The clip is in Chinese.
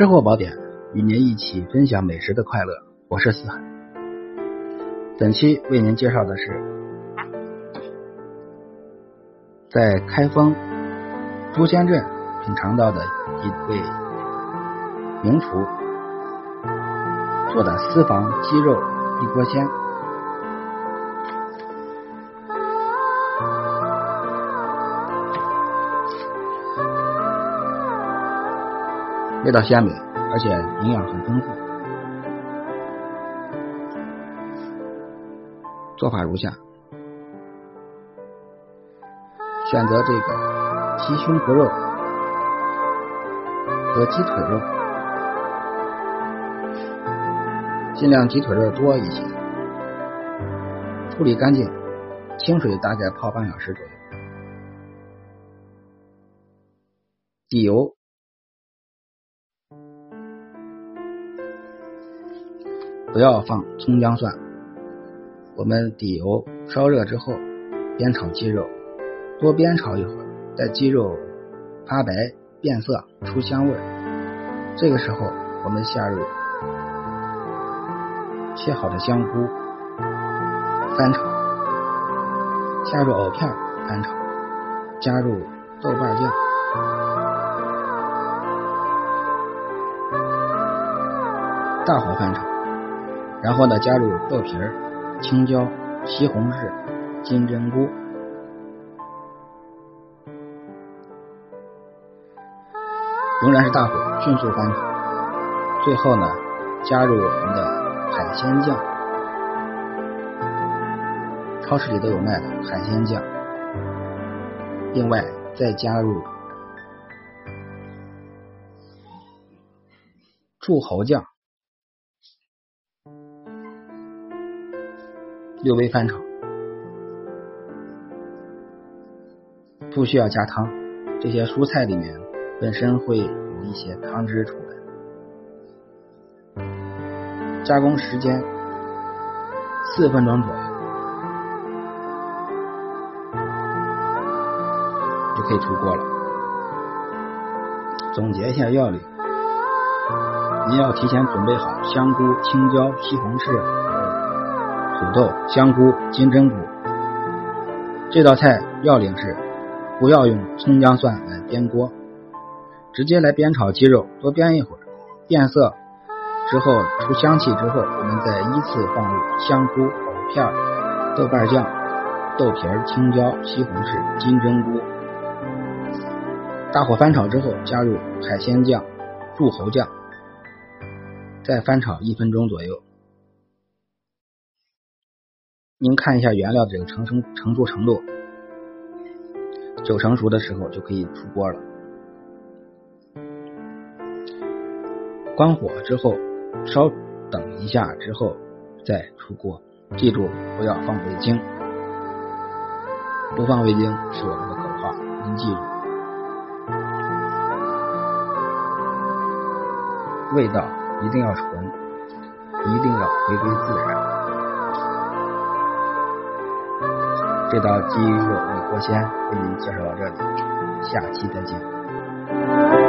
吃货宝典与您一起分享美食的快乐，我是思涵。本期为您介绍的是在开封朱仙镇品尝到的一位名厨做的私房鸡肉一锅鲜。味道鲜美，而且营养很丰富。做法如下：选择这个鸡胸脯肉和鸡腿肉，尽量鸡腿肉多一些，处理干净，清水大概泡半小时左右，底油。不要放葱姜蒜，我们底油烧热之后，煸炒鸡肉，多煸炒一会儿，待鸡肉发白变色出香味，这个时候我们下入切好的香菇，翻炒，下入藕片翻炒，加入豆瓣酱，大火翻炒。然后呢，加入豆皮儿、青椒、西红柿、金针菇，仍然是大火迅速翻炒。最后呢，加入我们的海鲜酱，超市里都有卖的海鲜酱。另外再加入柱侯酱。略微翻炒，不需要加汤。这些蔬菜里面本身会有一些汤汁出来。加工时间四分钟左右就可以出锅了。总结一下要领：您要提前准备好香菇、青椒、西红柿。土豆、香菇、金针菇，这道菜要领是不要用葱姜蒜来煸锅，直接来煸炒鸡肉，多煸一会儿，变色之后出香气之后，我们再依次放入香菇、藕片、豆瓣酱、豆皮、青椒、西红柿、金针菇，大火翻炒之后加入海鲜酱、柱侯酱，再翻炒一分钟左右。您看一下原料这个成成成熟程度，九成熟的时候就可以出锅了。关火之后，稍等一下之后再出锅。记住不要放味精，不放味精是我们的口号，您记住。味道一定要纯，一定要回归自然。这道鸡肉味锅鲜为您介绍到这里，下期再见。